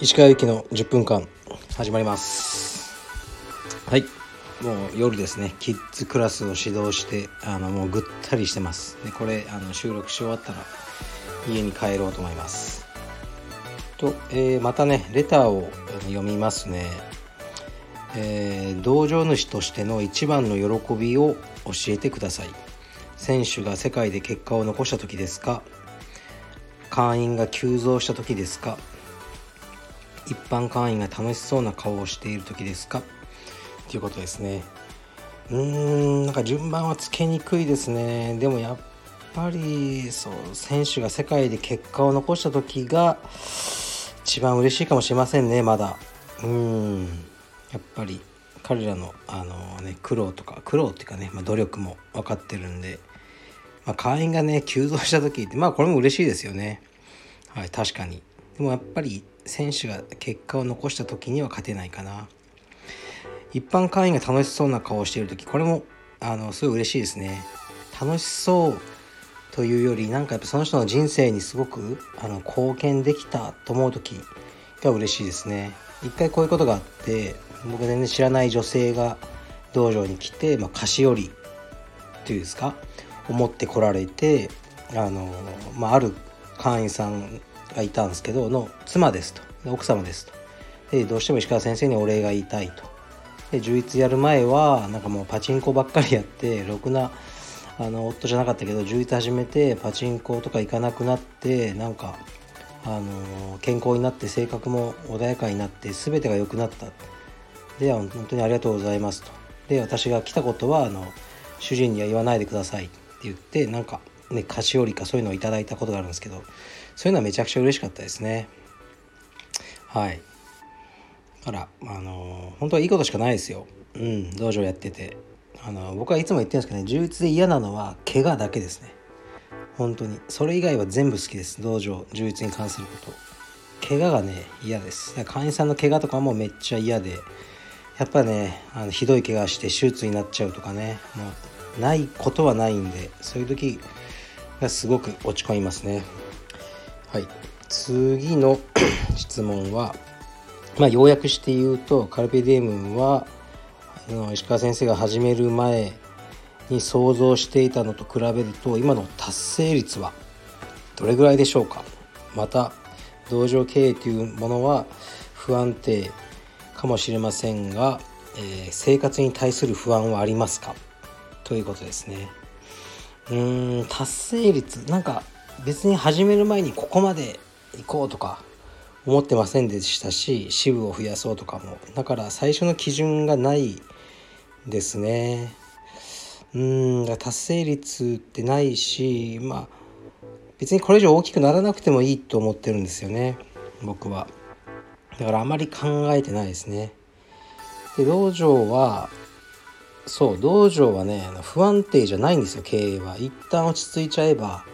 石川由紀の10分間始まります。はい。もう夜ですね。キッズクラスを指導してあのもうぐったりしてます。でこれあの収録し終わったら家に帰ろうと思います。と、えー、またねレターを読みますね。えー、道場主としての一番の喜びを教えてください選手が世界で結果を残した時ですか？会員が急増した時ですか？一般会員が楽しそうな顔をしている時ですか？ということですね。うーんなんか順番はつけにくいですね。でもやっぱりそう選手が世界で結果を残した時が一番嬉しいかもしれませんねまだ。うんやっぱり彼らのあの、ね、苦労とか苦労っていうかね、まあ、努力も分かってるんで、まあ、会員がね急増した時ってまあこれも嬉しいですよね。はい確かに。でもやっぱり選手が結果を残した時には勝てないかな。一般会員が楽しそうな顔をしている時これもあのすごい嬉しいですね。楽しそうというよりなんかやっぱその人の人生にすごくあの貢献できたと思う時が嬉しいですね。一回こういうことがあって僕全然知らない女性が道場に来て、まあ、菓子折りっていうんですか思ってこられてあの、まあ、ある会員さんがいたんですけどの妻ですと。奥様ですと。でどうしても石川先生にお礼が言いたいと。で充実やる前はなんかもうパチンコばっかりやってろくなあの夫じゃなかったけど充実始めてパチンコとか行かなくなってなんかあの健康になって性格も穏やかになって全てが良くなった。で本当にありがとうございますと。で私が来たことはあの主人には言わないでください言ってなんかね菓子折りかそういうのをいただいたことがあるんですけどそういうのはめちゃくちゃ嬉しかったですね。はい。あらあの本当はいいことしかないですよ。うん道場やってて。あの僕はいつも言ってるんですけどね充実で嫌なのは怪我だけですね。本当に。それ以外は全部好きです。道場充実に関すること。怪我がね嫌です。会員さんの怪我とかもめっちゃ嫌で。やっぱねあのひどい怪我して手術になっちゃうとかねもうないことはないんでそういう時がすごく落ち込みますね。はい。次の 質問はまあ要約して言うとカルペディエムは石川先生が始める前に想像していたのと比べると今の達成率はどれぐらいでしょうか。また道場経営というものは不安定かもしれませんが、えー、生活に対する不安はありますか。ということですね。うーん達成率なんか別に始める前にここまで行こうとか思ってませんでしたし支部を増やそうとかも。だから最初の基準がないですね。うん達成率ってないしまあ別にこれ以上大きくならなくてもいいと思ってるんですよね。僕は。だからあまり考えてないですね。で道場はそう道場はね不安定じゃないんですよ経営は。一旦落ち着いちゃえば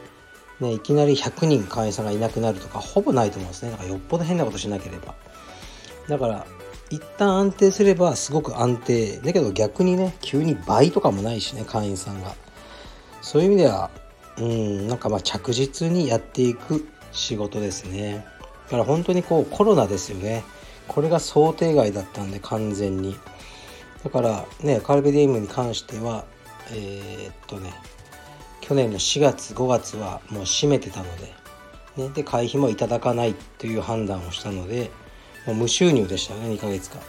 ね、いきなり100人会員さんがいなくなるとかほぼないと思うんですね。だからよっぽど変なことしなければ。だから一旦安定すればすごく安定。だけど逆にね急に倍とかもないしね会員さんが。そういう意味ではうんなんかまあ着実にやっていく仕事ですね。だから本当にこうコロナですよね。これが想定外だったんで完全に。だからねカルベディウムに関してはえー、っとね去年の4月5月はもう閉めてたので,、ね、で会費もいただかないという判断をしたのでもう無収入でしたね2ヶ月間。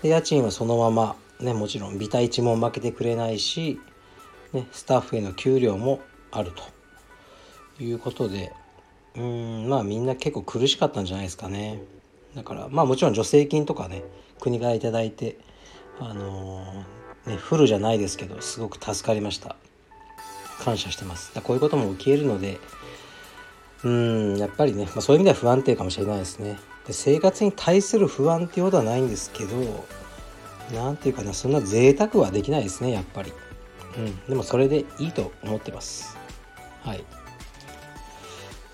で家賃はそのままねもちろんビタ一も負けてくれないし、ね、スタッフへの給料もあるということでうんまあみんな結構苦しかったんじゃないですかね。だからまあもちろん助成金とかね国から頂いてあの、ねフルじゃないですけどすごく助かりました。感謝してます。だこういうことも受け入れるのでうんやっぱりね、まあ、そういう意味では不安定かもしれないですね。で生活に対する不安っていうことはないんですけど何て言うかなそんな贅沢はできないですねやっぱり。うんでもそれでいいと思ってます。はい。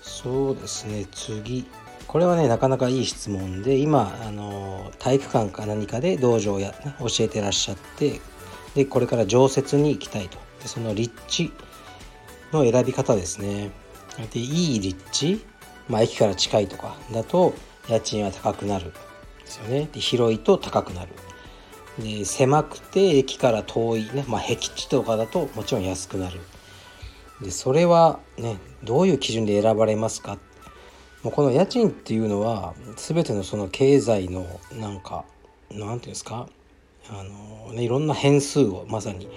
そうですね次。これはねなかなかいい質問で今あの体育館か何かで道場や、教えてらっしゃってでこれから常設に行きたいと。でその立地の選び方ですね。でいい立地、まあ、駅から近いとかだと家賃は高くなるですよね。で広いと高くなる。で狭くて駅から遠いね、まあ、僻地とかだともちろん安くなる。でそれはねどういう基準で選ばれますかもうこの家賃っていうのは全てのその経済のなんかなんていうんですか？あの、ね、いろんな変数をまさに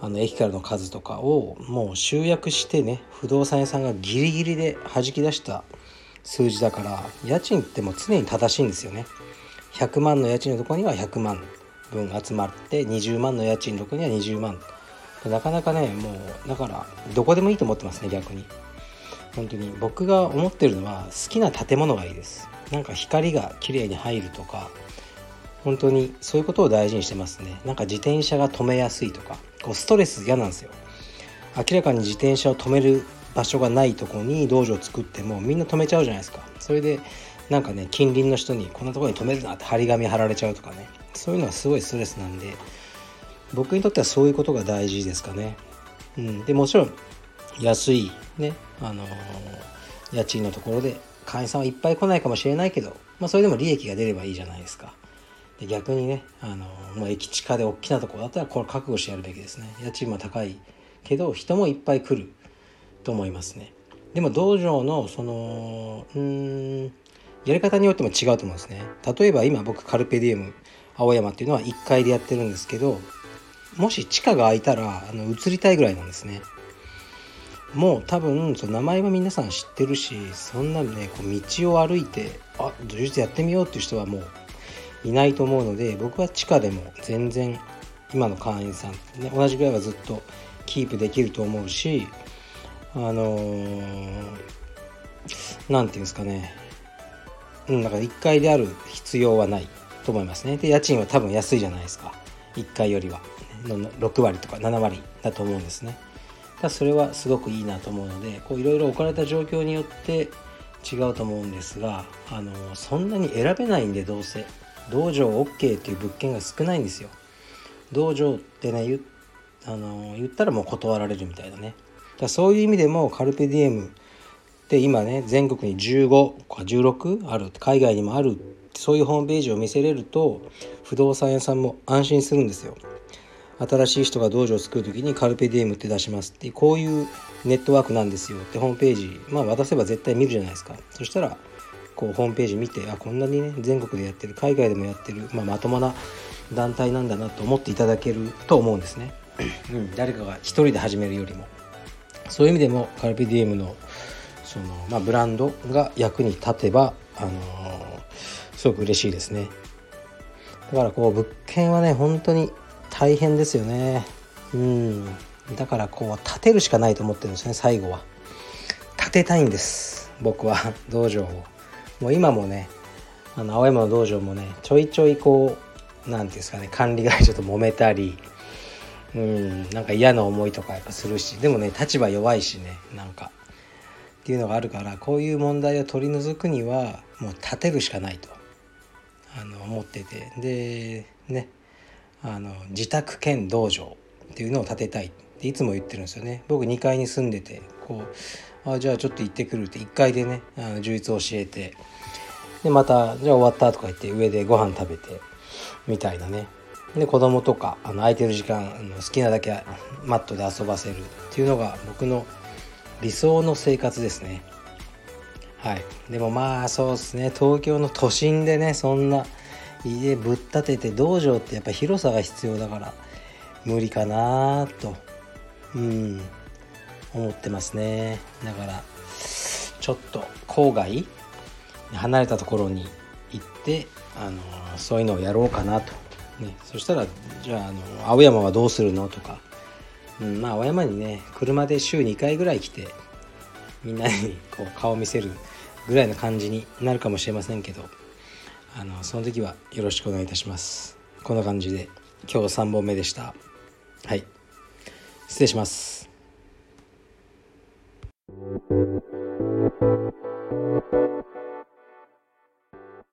あの駅からの数とかをもう集約してね不動産屋さんがギリギリで弾き出した数字だから家賃ってもう常に正しいんですよね。100万の家賃のところには100万分集まって20万の家賃のところには20万。なかなかねもうだからどこでもいいと思ってますね逆に。本当に僕が思ってるのは好きな建物がいいです。なんか光が綺麗に入るとか本当にそういうことを大事にしてますね。なんか自転車が止めやすいとかこうストレス嫌なんですよ。明らかに自転車を止める場所がないとこに道場を作ってもみんな止めちゃうじゃないですか。それでなんかね近隣の人にこんなとこに止めるなって張り紙貼られちゃうとかね。そういうのはすごいストレスなんで僕にとってはそういうことが大事ですかね。うん、でもちろん安いね、あの、家賃のところで会員さんはいっぱい来ないかもしれないけど、まあ、それでも利益が出ればいいじゃないですか。で逆にね、あのー、もう駅地下で大きなところだったらこれ覚悟してやるべきですね。家賃も高いけど人もいっぱい来ると思いますね。でも道場のそのうんやり方によっても違うと思うんですね。例えば今僕カルペディウム青山っていうのは1階でやってるんですけどもし地下が空いたらあの移りたいぐらいなんですねもう多分その名前は皆さん知ってるしそんなねこう道を歩いてあ呪術やってみようっていう人はもういないと思うので僕は地下でも全然今の会員さん、ね、同じぐらいはずっとキープできると思うしあの何、ー、て言うんですかね。うんだから1階である必要はないと思いますね。で家賃は多分安いじゃないですか。1階よりは。6割とか7割だと思うんですね。だそれはすごくいいなと思うのでいろいろ置かれた状況によって違うと思うんですがあのそんなに選べないんでどうせ。道場 OK っていう物件が少ないんですよ。道場ってね言あの言ったらもう断られるみたいなね。だそういう意味でもカルペディエムって今ね全国に15か16ある海外にもあるそういうホームページを見せれると不動産屋さんも安心するんですよ。新しい人が道場を作る時にカルペディエムって出しますってこういうネットワークなんですよってホームページまあ渡せば絶対見るじゃないですか。そしたらこうホームページ見てあこんなにね全国でやってる海外でもやってる、まあ、まともな団体なんだなと思っていただけると思うんですね、うん、誰かが一人で始めるよりも。そういう意味でもカルペディエムのその、まあ、ブランドが役に立てば、あのー、すごく嬉しいですね。だからこう物件はね本当に大変ですよね。うん。だからこう立てるしかないと思ってるんですね最後は。立てたいんです僕は。道場を。もう今もねあの青山の道場もねちょいちょいこう何ていうんですかね管理会社と揉めたりうんなんか嫌な思いとかやっぱするしでもね立場弱いしねなんか。っていうのがあるからこういう問題を取り除くにはもう立てるしかないとあの思ってて。でね。あの自宅兼道場っていうのを建てたいっていつも言ってるんですよね。僕2階に住んでてこうあじゃあちょっと行ってくるって1階でねあの充実を教えてでまたじゃあ終わったとか言って上でご飯食べてみたいなね。で子供とかあの空いてる時間あの好きなだけマットで遊ばせるっていうのが僕の理想の生活ですね。はい。でもまあそうですね。東京の都心でねそんな家ぶっ立てて道場ってやっぱ広さが必要だから無理かなとうん思ってますね。だからちょっと郊外離れたところに行ってあのそういうのをやろうかなと、ね、そしたらじゃああの青山はどうするのとか、うん、まあ青山にね車で週2回ぐらい来てみんなにこう顔見せるぐらいの感じになるかもしれませんけど。あのその時はよろしくお願いいたします。こんな感じで今日3本目でした。はい。失礼します「